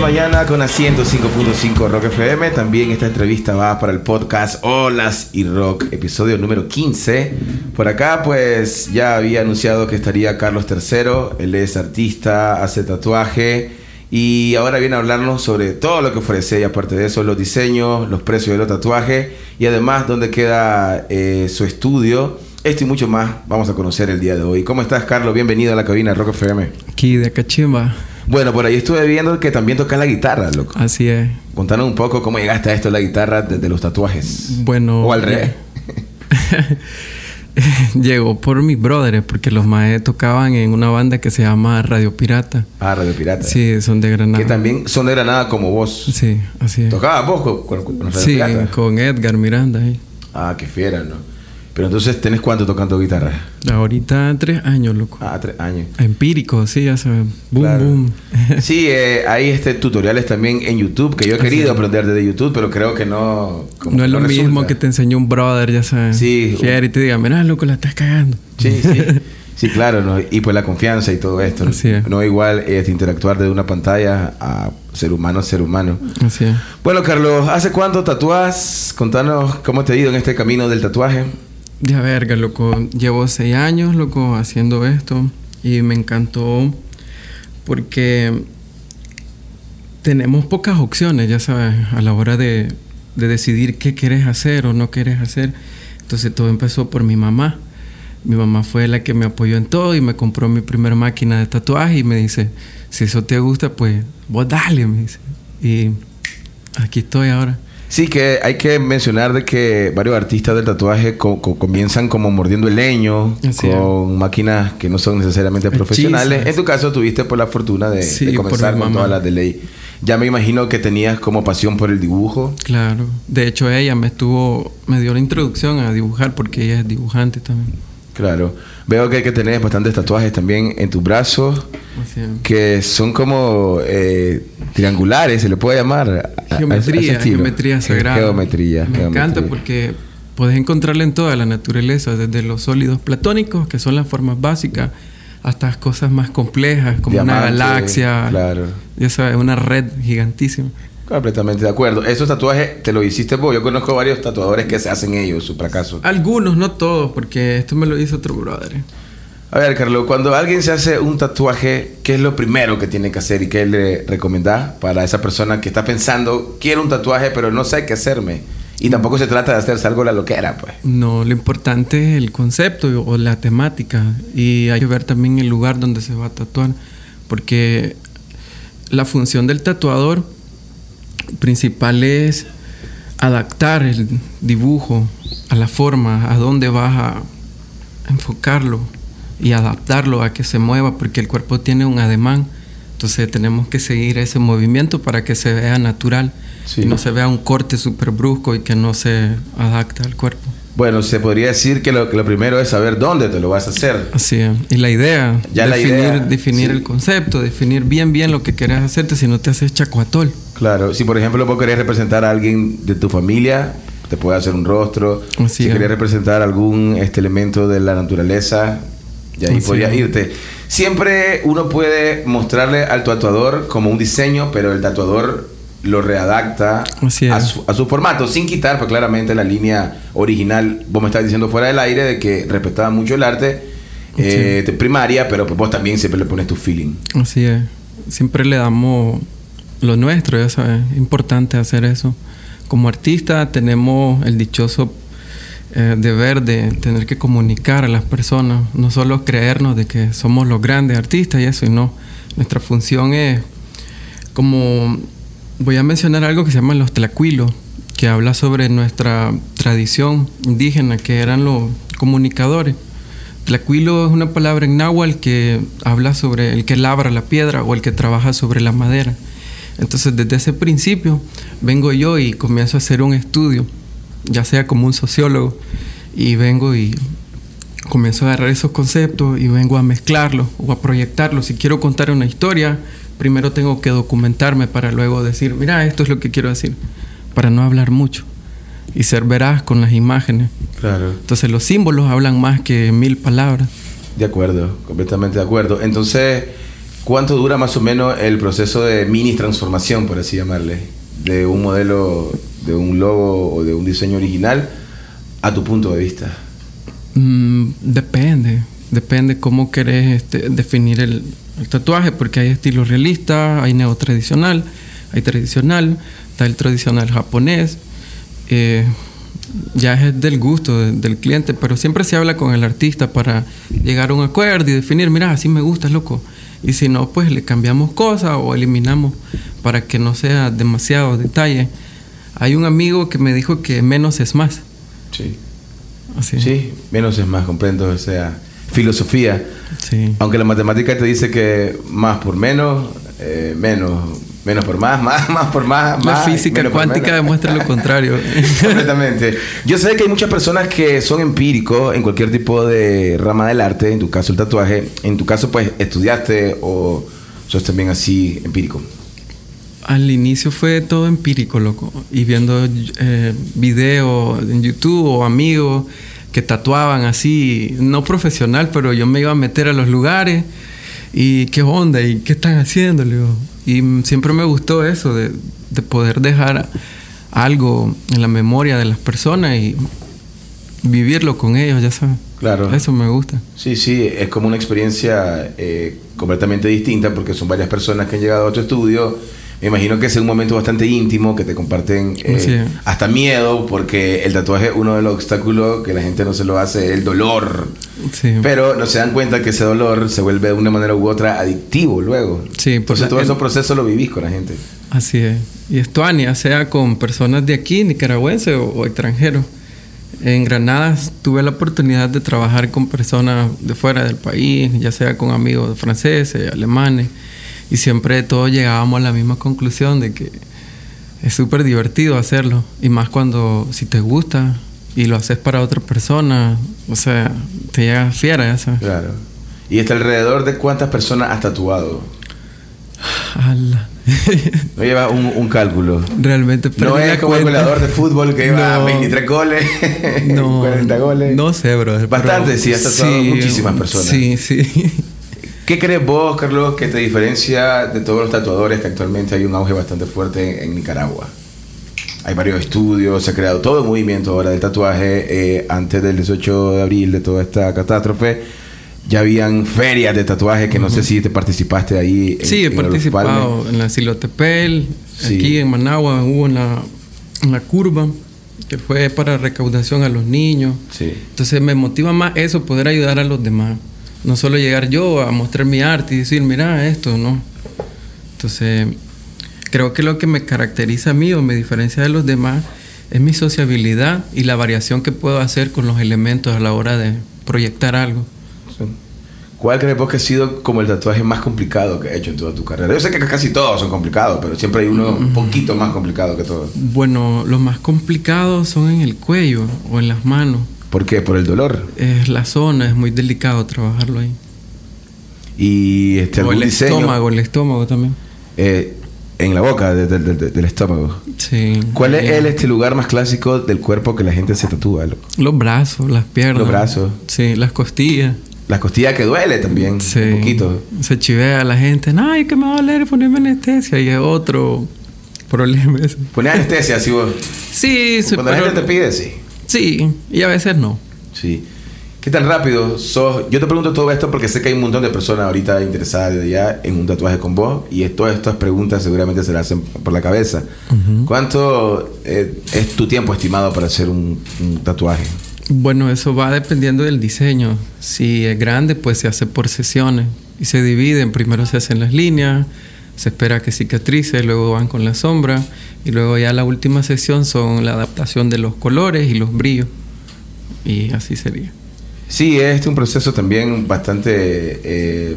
Mañana con a 105.5 Rock FM. También esta entrevista va para el podcast Olas y Rock, episodio número 15. Por acá, pues ya había anunciado que estaría Carlos III. Él es artista, hace tatuaje y ahora viene a hablarnos sobre todo lo que ofrece y aparte de eso, los diseños, los precios de los tatuajes y además dónde queda eh, su estudio. Esto y mucho más vamos a conocer el día de hoy. ¿Cómo estás, Carlos? Bienvenido a la cabina Rock FM. Aquí de Cachimba. Bueno, por ahí estuve viendo que también tocas la guitarra, loco. Así es. Contanos un poco cómo llegaste a esto de la guitarra desde los tatuajes. Bueno. O al revés. Llegó por mis brothers, porque los maes tocaban en una banda que se llama Radio Pirata. Ah, Radio Pirata. Sí, son de Granada. Que también son de Granada como vos. Sí, así es. ¿Tocabas vos con, con, con Radio Sí, Pirata? con Edgar Miranda. ahí. Ah, qué fiera, ¿no? Pero entonces, ¿tenés cuánto tocando guitarra? Ahorita tres años, loco. Ah, tres años. Empírico, sí, ya sabes. Boom, Claro. boom. Sí, eh, hay este tutoriales también en YouTube que yo he querido aprender desde YouTube, pero creo que no. como no es lo mismo que te enseñó un brother, ya sabes. Sí. Y te diga, mira, loco, la estás cagando. Sí, sí. Sí, claro, ¿no? y pues la confianza y todo esto. ¿no? Así es. No igual este, interactuar desde una pantalla a ser humano a ser humano. Así es. Bueno, Carlos, ¿hace cuánto tatúas? Contanos cómo te ha ido en este camino del tatuaje. Ya verga, loco. Llevo seis años, loco, haciendo esto. Y me encantó porque tenemos pocas opciones, ya sabes, a la hora de, de decidir qué quieres hacer o no quieres hacer. Entonces todo empezó por mi mamá. Mi mamá fue la que me apoyó en todo y me compró mi primera máquina de tatuaje y me dice, si eso te gusta, pues vos dale, me dice. Y aquí estoy ahora. Sí, que hay que mencionar de que varios artistas del tatuaje co- co- comienzan como mordiendo el leño Así con máquinas que no son necesariamente profesionales. Hechizas. En tu caso tuviste por la fortuna de, Sí, de comenzar con todas las de ley. Ya me imagino que tenías como pasión por el dibujo. Claro. De hecho, ella me estuvo, me dio la introducción a dibujar porque ella es dibujante también. Claro. Veo que, que tenés bastantes tatuajes también en tus brazos Así es. que son como eh, triangulares, se le puede llamar. a- a- a Geometría, geometría sagrada. Geometría. Me geometría. encanta porque puedes encontrarla en toda la naturaleza, desde los sólidos platónicos, que son las formas básicas, hasta cosas más complejas, como una Diamante, galaxia. Claro. Ya sabes, una red gigantísima. Completamente de acuerdo. Esos tatuajes te lo hiciste vos. Yo conozco varios tatuadores que se hacen ellos, su fracaso. Algunos, no todos, porque esto me lo hizo otro brother. A ver, Carlos, cuando alguien se hace un tatuaje, ¿qué es lo primero que tiene que hacer y qué le recomendás para esa persona que está pensando, quiero un tatuaje, pero no sé qué hacerme? Y tampoco se trata de hacerse algo la loquera, pues. No, lo importante es el concepto o la temática y hay que ver también el lugar donde se va a tatuar, porque la función del tatuador principal es adaptar el dibujo a la forma, a dónde vas a enfocarlo y adaptarlo a que se mueva, porque el cuerpo tiene un ademán, entonces tenemos que seguir ese movimiento para que se vea natural Sí. y no se vea un corte súper brusco y que no se adapte al cuerpo. Bueno, se podría decir que lo, que lo primero es saber dónde te lo vas a hacer. Así es. Y la idea, Ya la definir, idea, definir sí. el concepto, definir bien bien lo que querés hacerte, si no te haces chacuatol. Claro, si por ejemplo vos querés representar a alguien de tu familia, te puede hacer un rostro. Así si es. querés representar algún este elemento de la naturaleza, y ahí es. irte. Siempre uno puede mostrarle al tatuador como un diseño, pero el tatuador lo readapta a es. su, a su formato, sin quitar pues, claramente la línea original. Vos me estás diciendo fuera del aire de que respetaba mucho el arte eh, de primaria, pero pues, vos también siempre le pones tu feeling. Así es. Siempre le damos lo nuestro, ya sabes. Importante hacer eso. Como artista tenemos el dichoso eh, deber de tener que comunicar a las personas, no solo creernos de que somos los grandes artistas y eso, y no. Nuestra función es como voy a mencionar algo que se llama los tlacuilos, que habla sobre nuestra tradición indígena, que eran los comunicadores. Tlacuilo es una palabra en náhuatl que habla sobre el que labra la piedra o el que trabaja sobre la madera. Entonces, desde ese principio, vengo yo y comienzo a hacer un estudio, ya sea como un sociólogo, y vengo y comienzo a agarrar esos conceptos y vengo a mezclarlos o a proyectarlos. Si quiero contar una historia, primero tengo que documentarme para luego decir, mira, esto es lo que quiero decir, para no hablar mucho y ser veraz con las imágenes. Claro. Entonces los símbolos hablan más que mil palabras. De acuerdo, completamente de acuerdo. Entonces, ¿Cuánto dura más o menos el proceso de mini transformación, por así llamarle, de un modelo, de un logo o de un diseño original a tu punto de vista? Mm, depende, depende cómo querés este, definir el, el tatuaje, porque hay estilo realista, hay neotradicional, hay tradicional, está el tradicional japonés. Eh, ya es del gusto de- del cliente, pero siempre se habla con el artista para llegar a un acuerdo y definir, mira, así me gusta, loco. Y si no, pues le cambiamos cosas o eliminamos para que no sea demasiado detalle. Hay un amigo que me dijo que menos es más. Sí. Así. Sí, menos es más, comprendo, o sea, filosofía. Sí. Aunque la matemática te dice que más por menos, eh, menos, menos por más, más, más por más, La más, física cuántica demuestra lo contrario. Completamente. Yo sé que hay muchas personas que son empíricos en cualquier tipo de rama del arte, en tu caso el tatuaje, en tu caso pues estudiaste o sos también así empírico. Al inicio fue todo empírico, loco. Y viendo eh, videos en YouTube o amigos que tatuaban así, no profesional, pero yo me iba a meter a los lugares y qué onda y qué están haciendo, le digo. Y siempre me gustó eso de, de poder dejar algo en la memoria de las personas y vivirlo con ellos, ya sabes. Claro. Eso me gusta. Sí, sí, es como una experiencia eh, completamente distinta porque son varias personas que han llegado a tu estudio. Me imagino que es un momento bastante íntimo que te comparten eh, Sí. hasta miedo porque el tatuaje, uno de los obstáculos que la gente no se lo hace es el dolor. Sí. Pero no se dan cuenta que ese dolor se vuelve de una manera u otra adictivo luego. Sí, Entonces porque todo el- ese proceso lo vivís con la gente. Así es. Y esto, Ania, sea con personas de aquí, nicaragüenses o, o extranjeros. En Granada tuve la oportunidad de trabajar con personas de fuera del país, ya sea con amigos franceses, alemanes, y siempre todos llegábamos a la misma conclusión de que es súper divertido hacerlo, y más cuando si te gusta y lo haces para otra persona, o sea, te llega fiera, ya sabes. Claro. ¿Y hasta alrededor de cuántas personas has tatuado? Ala. No lleva un, un cálculo. Realmente No es como el cuenta. goleador de fútbol que lleva No. 23 goles, No, 40 goles. No sé, bro. Bastante, sí, has tatuado muchísimas personas. Sí, sí. ¿Qué crees vos, Carlos, que te diferencia de todos los tatuadores que actualmente hay un auge bastante fuerte en, en Nicaragua? Hay varios estudios, se ha creado todo el movimiento ahora del tatuaje. eh, antes del 18 de abril de toda esta catástrofe, ya habían ferias de tatuaje que no sé si te participaste ahí. en- Sí, he en participado en la Silotepel, Sí. aquí en Managua hubo en la curva, que fue para recaudación a los niños. Sí. Entonces me motiva más eso, poder ayudar a los demás. No solo llegar yo a mostrar mi arte y decir, mira esto, ¿no? Entonces, creo que lo que me caracteriza a mí o me diferencia de los demás es mi sociabilidad y la variación que puedo hacer con los elementos a la hora de proyectar algo. Sí. ¿Cuál crees vos que ha sido como el tatuaje más complicado que has hecho en toda tu carrera? Yo sé que casi todos son complicados, pero siempre hay uno un poquito más complicado que todos. Bueno, los más complicados son en el cuello o en las manos. ¿Por qué? Por el dolor. Es la zona, es muy delicado trabajarlo ahí. Y este, o el diseño estómago, el estómago también. eh, en la boca de- de- de- de- del estómago. Sí. ¿Cuál es Eh, el este lugar más clásico del cuerpo que la gente se tatúa? loco? Los brazos, las piernas. Los brazos. Sí, las costillas. La costilla que duele también, Sí. un poquito. Se chivea a la gente. Ay, que me va a doler ponerme anestesia. Y es otro problema eso. Pones anestesia, así vos. Sí, sí, Cuando la gente te pide, sí. Sí, y a veces no. Sí. ¿Qué tan rápido sos? Yo te pregunto todo esto porque sé que hay un montón de personas ahorita interesadas ya en un tatuaje con vos y todas estas preguntas seguramente se las hacen por la cabeza. ¿Cuánto eh, es tu tiempo estimado para hacer un, un tatuaje? Bueno, eso va dependiendo del diseño. Si es grande, pues se hace por sesiones y se dividen. Primero se hacen las líneas, se espera que cicatrice, luego van con la sombra y luego ya la última sesión son la adaptación de los colores y los brillos. Y así sería. Sí, es un proceso también bastante eh,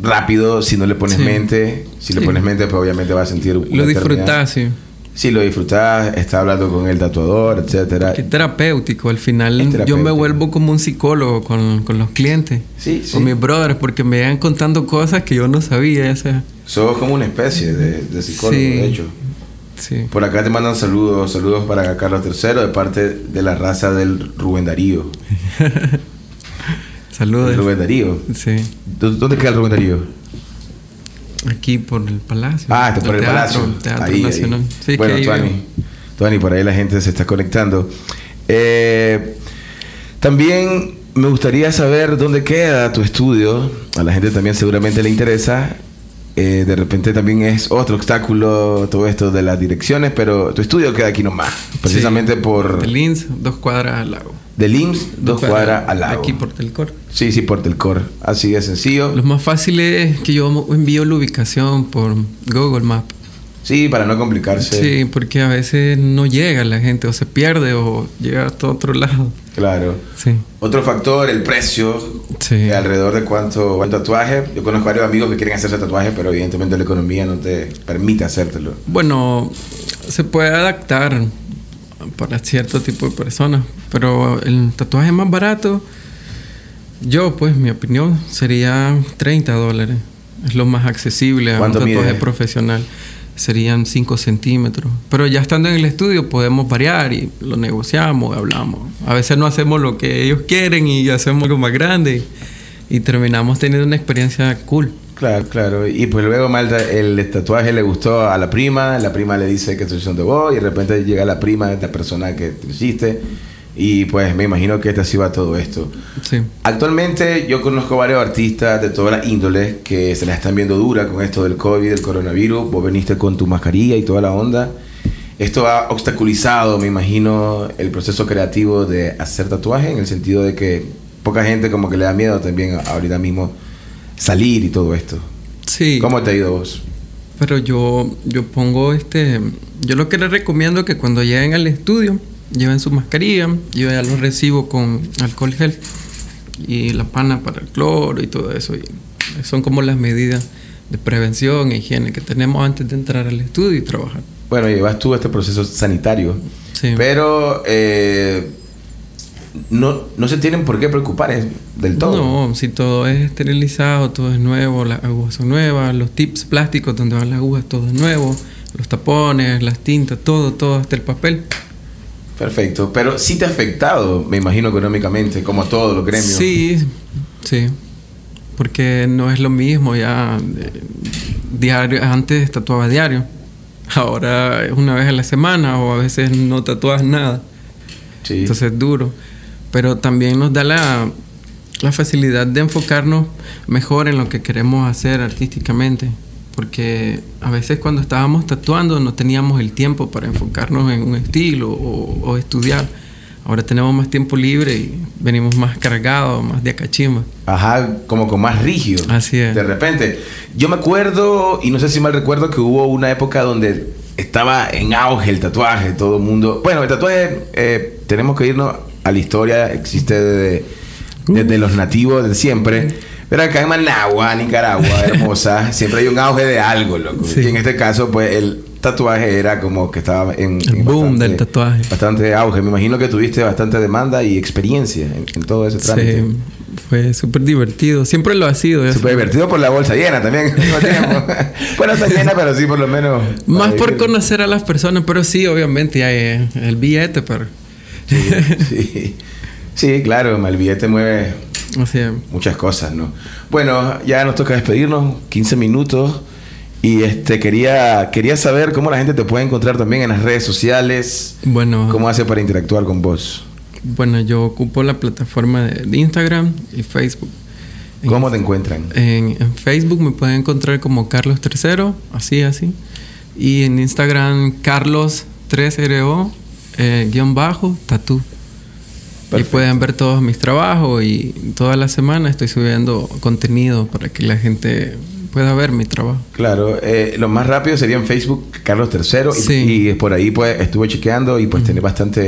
rápido si no le pones Sí. mente. Si le pones mente, pues obviamente vas a sentir Lo disfrutás, sí. Sí, lo disfrutás, está hablando con el tatuador, etcétera. Qué terapéutico. Al final yo me vuelvo como un psicólogo con, con los clientes. Sí, sí. Con mis brothers, porque me van contando cosas que yo no sabía. Ya sea. Sos como una especie de, de psicólogo, Sí. de hecho. Sí. Por acá te mandan saludos, saludos para Carlos III de parte de la raza del Rubén Darío. Saludos. El Rubén Darío. Sí. ¿Dó- ¿Dónde queda el Rubén Darío? Aquí por el Palacio. Ah, por el, teatro, Palacio. Teatro ahí, Nacional. ahí. Sí, bueno, que Tuani. Tuani, por ahí la gente se está conectando. Eh, también me gustaría saber dónde queda tu estudio. A la gente también seguramente le interesa. Eh, de repente también es otro obstáculo todo esto de las direcciones, pero tu estudio queda aquí nomás. Precisamente por... Del INS, dos cuadras al lago. Del IMSS, dos cuadras al lado. Aquí por Telcor. Sí, sí, por Telcor. Así de sencillo. Lo más fácil es que yo envío la ubicación por Google Maps. Sí, para no complicarse. Sí, porque a veces no llega la gente o se pierde o llega hasta otro lado. Claro. Sí. Otro factor, el precio. Sí. de alrededor de cuánto cuánto tatuaje. Yo conozco varios amigos que quieren hacerse tatuaje, pero evidentemente la economía no te permite hacértelo. Bueno, se puede adaptar para cierto tipo de personas, pero el tatuaje más barato, yo pues mi opinión sería 30 dólares. Es lo más accesible a un ¿Cuánto tatuaje mide? profesional. Serían 5 centímetros. Pero ya estando en el estudio podemos variar y lo negociamos, hablamos. A veces no hacemos lo que ellos quieren y hacemos algo más grande y terminamos teniendo una experiencia cool. Claro, claro. Y pues luego Malta, el tatuaje le gustó a la prima, la prima le dice que estoy de vos y de repente llega la prima de la persona que te hiciste y pues me imagino que te así va todo esto. Sí. Actualmente yo conozco varios artistas de todas las índoles que se las están viendo dura con esto del COVID, del coronavirus. Vos veniste con tu mascarilla y toda la onda. Esto ha obstaculizado, me imagino, el proceso creativo de hacer tatuaje en el sentido de que poca gente como que le da miedo también ahorita mismo salir y todo esto. Sí. ¿Cómo te ha ido vos? Pero yo, yo pongo este. Yo lo que les recomiendo es que cuando lleguen al estudio, lleven su mascarilla. Yo ya lo recibo con alcohol gel y la pana para el cloro y todo eso. Y son como las medidas de prevención e higiene que tenemos antes de entrar al estudio y trabajar. Bueno, llevas tú este proceso sanitario, Sí. pero eh, no, no se tienen por qué preocupar del todo. No, si todo es esterilizado, todo es nuevo, las agujas son nuevas, los tips plásticos donde van las agujas, todo es nuevo, los tapones, las tintas, todo, todo, hasta el papel. Perfecto, pero sí te ha afectado, me imagino, económicamente, como todos los gremios. Sí, sí. Porque no es lo mismo ya. eh, Diario, antes tatuaba diario. Ahora es una vez a la semana o a veces no tatuas nada. Sí. Entonces es duro. Pero también nos da la, la facilidad de enfocarnos mejor en lo que queremos hacer artísticamente. Porque a veces cuando estábamos tatuando no teníamos el tiempo para enfocarnos en un estilo o, o estudiar. Ahora tenemos más tiempo libre y venimos más cargados, más de acachimba. Ajá, como con más rígido. Así es. De repente. Yo me acuerdo, y no sé si mal recuerdo, que hubo una época donde estaba en auge el tatuaje, todo el mundo. Bueno, el tatuaje, eh, tenemos que irnos a la historia, existe desde, desde los nativos, de siempre. Pero acá en Managua, Nicaragua, hermosa, siempre hay un auge de algo, loco. Sí. Y en este caso, pues el tatuaje era como que estaba en. El en boom del tatuaje. Bastante auge. Me imagino que tuviste bastante demanda y experiencia en, en todo ese trámite. Sí, fue súper divertido. Siempre lo ha sido. Súper divertido por la bolsa llena también bueno, está llena, pero sí, por lo menos. Más por conocer a las personas, pero sí, obviamente hay el billete, pero... Sí, sí. Sí, claro, el billete mueve O sea, muchas cosas, ¿no? Bueno, ya nos toca despedirnos, 15 minutos. Y este quería, quería saber cómo la gente te puede encontrar también en las redes sociales. bueno, ¿Cómo hace para interactuar con vos? bueno, yo ocupo la plataforma de, Instagram y Facebook. En- ¿Cómo te encuentran? En, en Facebook me pueden encontrar como Carlos III, así, así. Y en Instagram, Carlos 3RO, eh, guion bajo, tatú. Y pueden ver todos mis trabajos y toda la semana estoy subiendo contenido para que la gente pueda ver mi trabajo. Claro, eh, lo más rápido sería en Facebook Carlos III y, Sí. y por ahí pues estuve chequeando y pues tenés bastante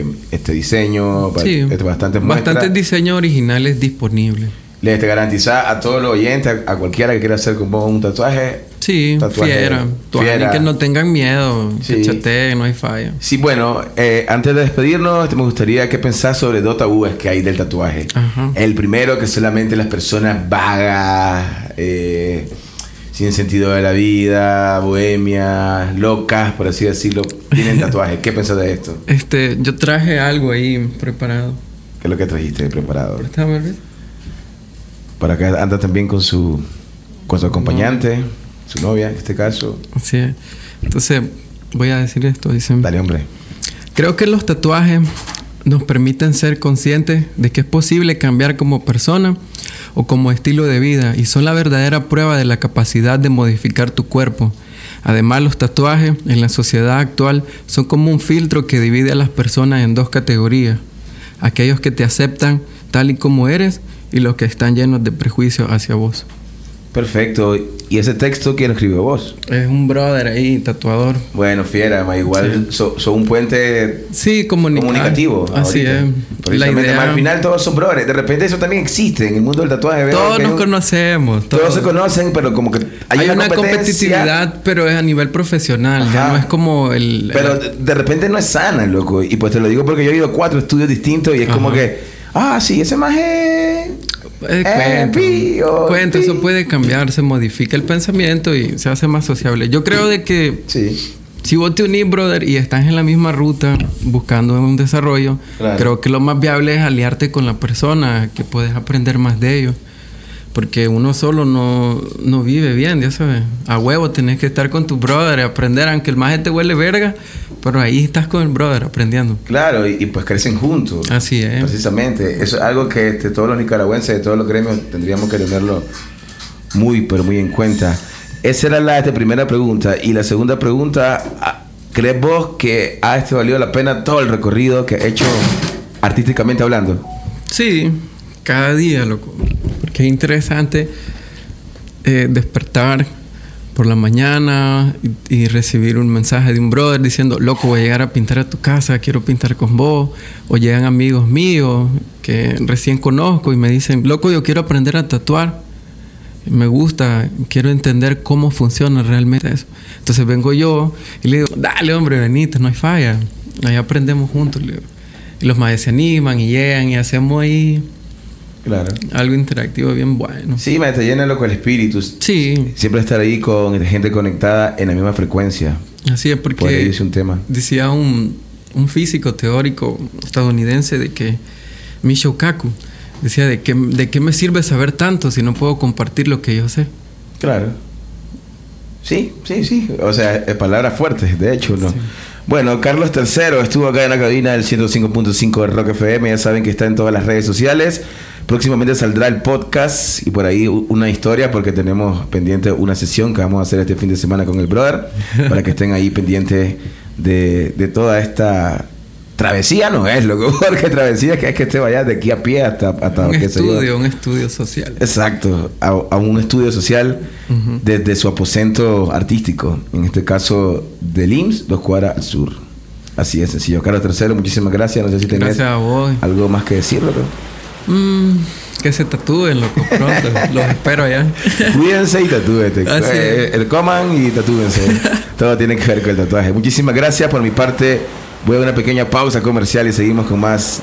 eh, este diseño, Sí, este, bastantes bastantes diseños originales disponibles. Les te garantiza a todos los oyentes, a, a cualquiera que quiera hacer con vos un tatuaje. Sí, fiera. Fiera. que no tengan miedo, Sí. que chateen, no hay falla. Sí, bueno, eh, antes de despedirnos, este, me gustaría que pensás sobre dos tabúes que hay del tatuaje. Ajá. El primero, que solamente las personas vagas, eh, sin sentido de la vida, bohemias, locas, por así decirlo, tienen tatuaje. ¿Qué pensás de esto? Este, yo traje algo ahí preparado. ¿Qué es lo que trajiste preparado? Para acá anda también con su con su acompañante, su novia en este caso. Es. Entonces, voy a decir esto, dicen. Dale, hombre. Creo que los tatuajes nos permiten ser conscientes de que es posible cambiar como persona o como estilo de vida y son la verdadera prueba de la capacidad de modificar tu cuerpo. Además, los tatuajes en la sociedad actual son como un filtro que divide a las personas en dos categorías. Aquellos que te aceptan tal y como eres y los que están llenos de prejuicios hacia vos. Perfecto. ¿Y ese texto quién escribió vos? Es un brother ahí, tatuador. Bueno, fiera, ma, igual son un puente sí, comunicativo. Así es. La idea... al final todos son brothers. De repente eso también existe en el mundo del tatuaje. Todos nos conocemos. Todos. se conocen, pero como que hay, una, competitividad, pero es a nivel profesional. Ya no es como el... Pero de repente no es sana, loco. Y pues te lo digo porque yo he ido a cuatro estudios distintos y es como que... Ah, sí, ese más es eh, cuento, eso puede cambiar, se modifica el pensamiento y se hace más sociable. Yo creo de que si vos te unís, brother, y estás en la misma ruta buscando un desarrollo, creo que lo más viable es aliarte con la persona, que puedes aprender más de ellos. Porque uno solo no, no vive bien, ya sabes. A huevo tenés que estar con tu brother, aprender, aunque el más te huele verga, pero ahí estás con el brother aprendiendo. Claro, y, pues crecen juntos. Así es. Precisamente. Eso es algo que este, todos los nicaragüenses de todos los gremios tendríamos que tenerlo muy, pero muy en cuenta. Esa era la este, primera pregunta. Y la segunda pregunta, ah, ¿crees vos que ha este valido la pena todo el recorrido que ha hecho artísticamente hablando? Sí, cada día, loco. Porque es interesante eh, despertar por la mañana y, recibir un mensaje de un brother diciendo, loco, voy a llegar a pintar a tu casa, quiero pintar con vos. O llegan amigos míos que recién conozco y me dicen, loco, yo quiero aprender a tatuar. Me gusta, quiero entender cómo funciona realmente eso. Entonces vengo yo y le digo, dale hombre, venite, no hay falla. Ahí aprendemos juntos. Y los maestros se animan y llegan y hacemos ahí Claro. Algo interactivo bien bueno. Sí, me te llena loco el espíritu. Sí. Siempre estar ahí con gente conectada en la misma frecuencia. Así es, porque un tema. decía un, un físico teórico estadounidense de que Michio Kaku decía de que de qué me sirve saber tanto si no puedo compartir lo que yo sé. Claro. Sí, sí, sí. O sea, es palabras fuertes, de hecho, ¿no? Bueno, Carlos III estuvo acá en la cabina del 105.5 de Rock FM. Ya saben que está en todas las redes sociales. Próximamente saldrá el podcast y por ahí una historia porque tenemos pendiente una sesión que vamos a hacer este fin de semana con el brother para que estén ahí pendientes de, de toda esta travesía no es lo que porque travesía es que es que esté vaya de aquí a pie hasta, hasta un estudio, un estudio social. Exacto, a, un estudio social desde su aposento artístico, en este caso del IMSS, dos cuadras al sur. Así es sencillo. Carlos Tercero, muchísimas gracias. No sé si tenés algo más que decirlo. Mm, que se tatúen, loco, pronto. Los espero allá. Cuídense y tatúense. Eh, el coman y tatúense. Todo tiene que ver con el tatuaje. Muchísimas gracias por mi parte. Voy a una pequeña pausa comercial y seguimos con más